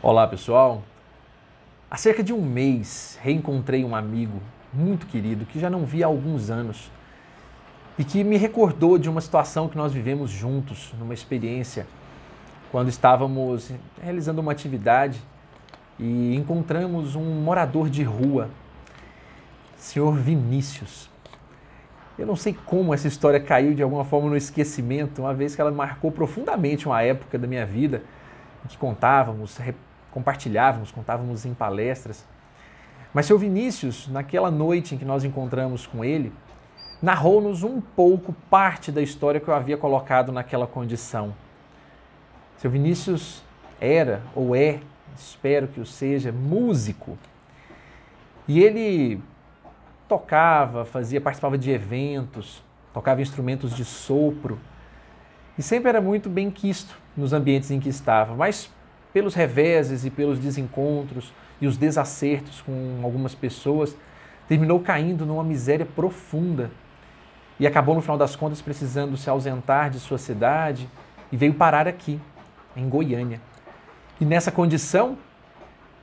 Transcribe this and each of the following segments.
Olá pessoal! Há cerca de um mês reencontrei um amigo muito querido que já não via há alguns anos e que me recordou de uma situação que nós vivemos juntos, numa experiência, quando estávamos realizando uma atividade e encontramos um morador de rua, senhor Vinícius. Eu não sei como essa história caiu de alguma forma no esquecimento, uma vez que ela marcou profundamente uma época da minha vida em que contávamos, compartilhávamos, contávamos em palestras. Mas seu Vinícius, naquela noite em que nós encontramos com ele, narrou-nos um pouco parte da história que eu havia colocado naquela condição. Seu Vinícius era ou é, espero que o seja, músico. E ele tocava, fazia, participava de eventos, tocava instrumentos de sopro e sempre era muito bem quisto nos ambientes em que estava, mas pelos reveses e pelos desencontros e os desacertos com algumas pessoas, terminou caindo numa miséria profunda e acabou, no final das contas, precisando se ausentar de sua cidade e veio parar aqui, em Goiânia. E nessa condição,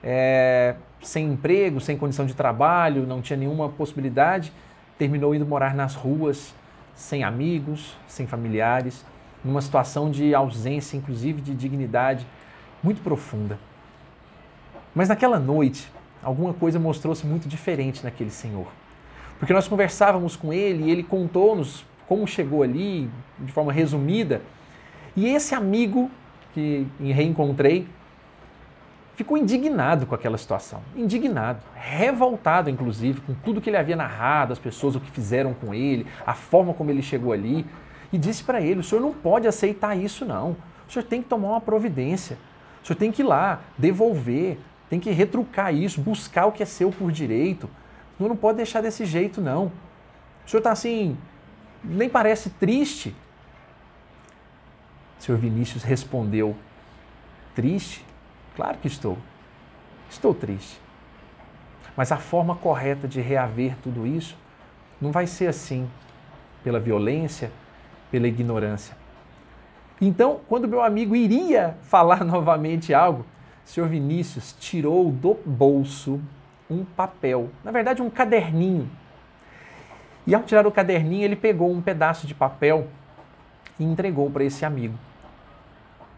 é, sem emprego, sem condição de trabalho, não tinha nenhuma possibilidade, terminou indo morar nas ruas, sem amigos, sem familiares, numa situação de ausência, inclusive de dignidade muito profunda. Mas naquela noite, alguma coisa mostrou-se muito diferente naquele senhor. Porque nós conversávamos com ele e ele contou-nos como chegou ali, de forma resumida. E esse amigo que reencontrei ficou indignado com aquela situação. Indignado, revoltado, inclusive, com tudo que ele havia narrado, as pessoas, o que fizeram com ele, a forma como ele chegou ali. E disse para ele: o senhor não pode aceitar isso, não. O senhor tem que tomar uma providência. O senhor tem que ir lá, devolver, tem que retrucar isso, buscar o que é seu por direito. O senhor não pode deixar desse jeito, não. O senhor está assim, nem parece triste. O senhor Vinícius respondeu: Triste? Claro que estou. Estou triste. Mas a forma correta de reaver tudo isso não vai ser assim, pela violência, pela ignorância. Então, quando meu amigo iria falar novamente algo, o senhor Vinícius tirou do bolso um papel, na verdade, um caderninho. E ao tirar o caderninho, ele pegou um pedaço de papel e entregou para esse amigo,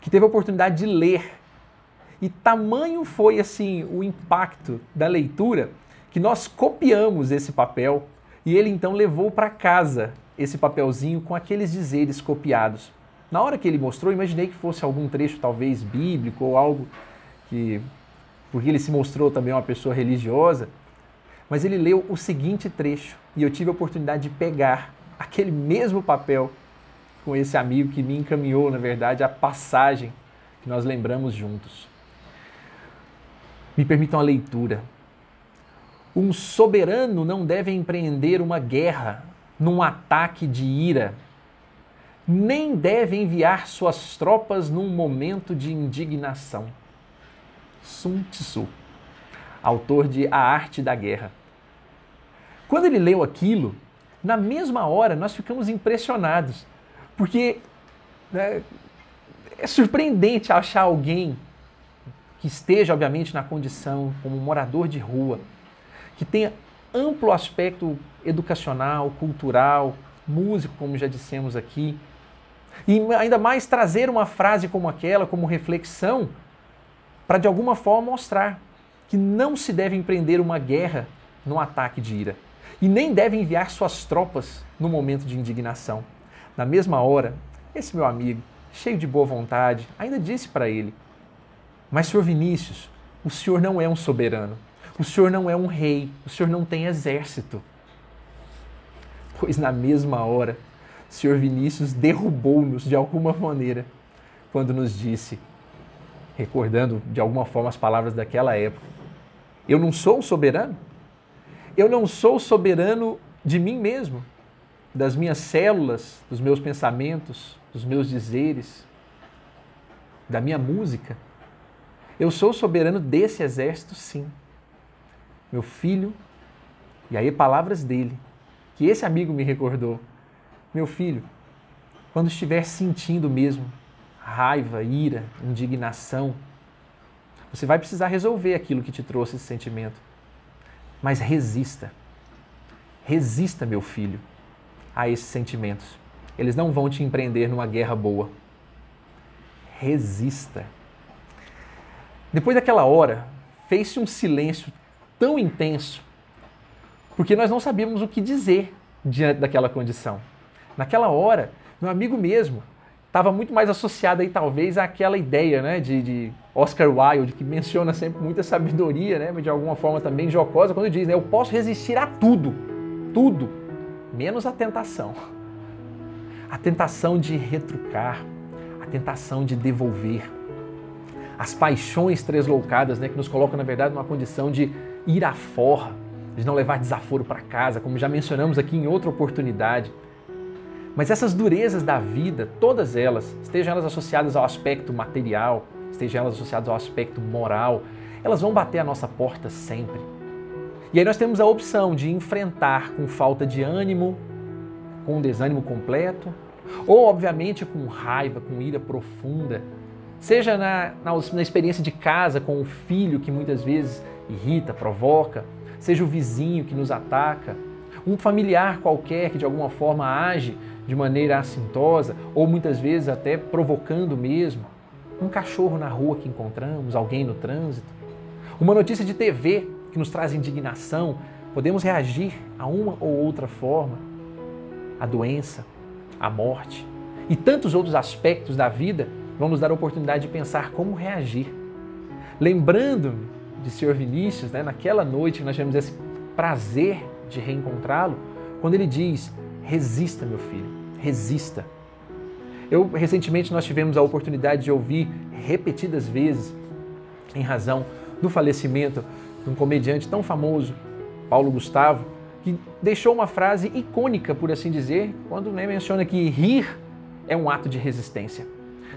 que teve a oportunidade de ler. E tamanho foi assim o impacto da leitura que nós copiamos esse papel e ele então levou para casa esse papelzinho com aqueles dizeres copiados. Na hora que ele mostrou, imaginei que fosse algum trecho talvez bíblico ou algo que porque ele se mostrou também uma pessoa religiosa, mas ele leu o seguinte trecho e eu tive a oportunidade de pegar aquele mesmo papel com esse amigo que me encaminhou, na verdade, a passagem que nós lembramos juntos. Me permitam a leitura. Um soberano não deve empreender uma guerra num ataque de ira nem deve enviar suas tropas num momento de indignação. Sun Tzu, autor de A Arte da Guerra. Quando ele leu aquilo, na mesma hora nós ficamos impressionados, porque né, é surpreendente achar alguém que esteja, obviamente, na condição como morador de rua, que tenha amplo aspecto educacional, cultural, músico, como já dissemos aqui, e ainda mais trazer uma frase como aquela, como reflexão, para de alguma forma mostrar que não se deve empreender uma guerra num ataque de ira e nem deve enviar suas tropas no momento de indignação. Na mesma hora, esse meu amigo, cheio de boa vontade, ainda disse para ele: Mas, senhor Vinícius, o senhor não é um soberano, o senhor não é um rei, o senhor não tem exército. Pois na mesma hora, senhor Vinícius derrubou-nos de alguma maneira quando nos disse, recordando de alguma forma as palavras daquela época: Eu não sou soberano? Eu não sou soberano de mim mesmo, das minhas células, dos meus pensamentos, dos meus dizeres, da minha música. Eu sou soberano desse exército, sim. Meu filho, e aí palavras dele, que esse amigo me recordou. Meu filho, quando estiver sentindo mesmo raiva, ira, indignação, Você vai precisar resolver aquilo que te trouxe esse sentimento. Mas resista. Resista, meu filho, a esses sentimentos. Eles não vão te empreender numa guerra boa. Resista. Depois daquela hora, fez-se um silêncio tão intenso, porque nós não sabíamos o que dizer diante daquela condição. Naquela hora, meu amigo mesmo estava muito mais associado aí talvez àquela ideia né, de, de, Oscar Wilde, que menciona sempre muita sabedoria, né, mas de alguma forma também jocosa, quando diz, né, eu posso resistir a tudo, tudo, menos a tentação. A tentação de retrucar, a tentação de devolver, as paixões tresloucadas, né, que nos colocam, na verdade, numa condição de ir à forra, de não levar desaforo para casa, como já mencionamos aqui em outra oportunidade. Mas essas durezas da vida, todas elas, estejam elas associadas ao aspecto material, estejam elas associadas ao aspecto moral, elas vão bater a nossa porta sempre. E aí nós temos a opção de enfrentar com falta de ânimo, com um desânimo completo, ou obviamente com raiva, com ira profunda, seja na, na, na experiência de casa com o filho que muitas vezes irrita, provoca, seja o vizinho que nos ataca, um familiar qualquer que de alguma forma age de maneira assintosa ou muitas vezes até provocando mesmo, um cachorro na rua que encontramos, alguém no trânsito, uma notícia de TV que nos traz indignação, podemos reagir a uma ou outra forma, a doença, a morte e tantos outros aspectos da vida vão nos dar a oportunidade de pensar como reagir. Lembrando-me de Sr. Vinícius, né, naquela noite que nós tivemos esse prazer de reencontrá-lo, quando ele diz: resista, meu filho, resista. Eu recentemente nós tivemos a oportunidade de ouvir repetidas vezes, em razão do falecimento de um comediante tão famoso, Paulo Gustavo, que deixou uma frase icônica, por assim dizer, quando né, menciona que rir é um ato de resistência.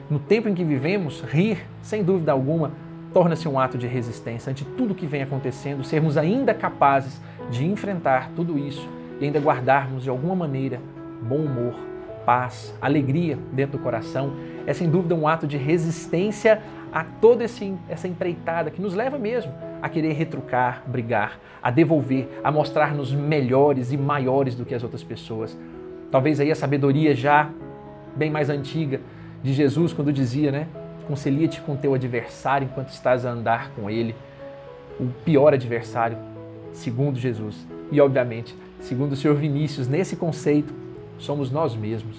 No tempo em que vivemos, rir, sem dúvida alguma, torna-se um ato de resistência ante tudo que vem acontecendo, sermos ainda capazes de enfrentar tudo isso e ainda guardarmos de alguma maneira bom humor, paz, alegria dentro do coração, é sem dúvida um ato de resistência a toda essa empreitada que nos leva mesmo a querer retrucar, brigar, a devolver, a mostrar-nos melhores e maiores do que as outras pessoas. Talvez aí a sabedoria já bem mais antiga de Jesus quando dizia, né? Concelia-te com teu adversário enquanto estás a andar com ele. O pior adversário, segundo Jesus. E, obviamente, segundo o Senhor Vinícius, nesse conceito, somos nós mesmos,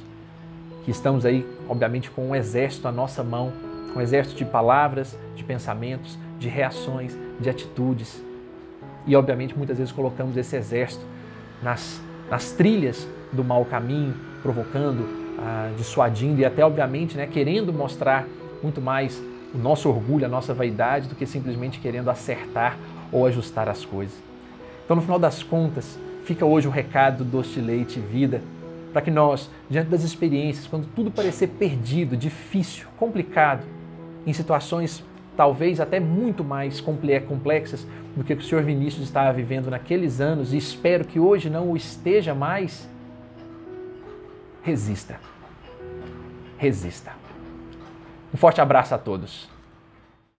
que estamos aí, obviamente, com um exército à nossa mão um exército de palavras, de pensamentos, de reações, de atitudes. E, obviamente, muitas vezes colocamos esse exército nas, nas trilhas do mau caminho, provocando, ah, dissuadindo e até, obviamente, né, querendo mostrar muito mais o nosso orgulho, a nossa vaidade, do que simplesmente querendo acertar ou ajustar as coisas. Então, no final das contas, fica hoje o recado do Doce Leite Vida, para que nós, diante das experiências, quando tudo parecer perdido, difícil, complicado, em situações talvez até muito mais complexas do que o Sr. Vinícius estava vivendo naqueles anos e espero que hoje não o esteja mais, resista. Resista. Um forte abraço a todos.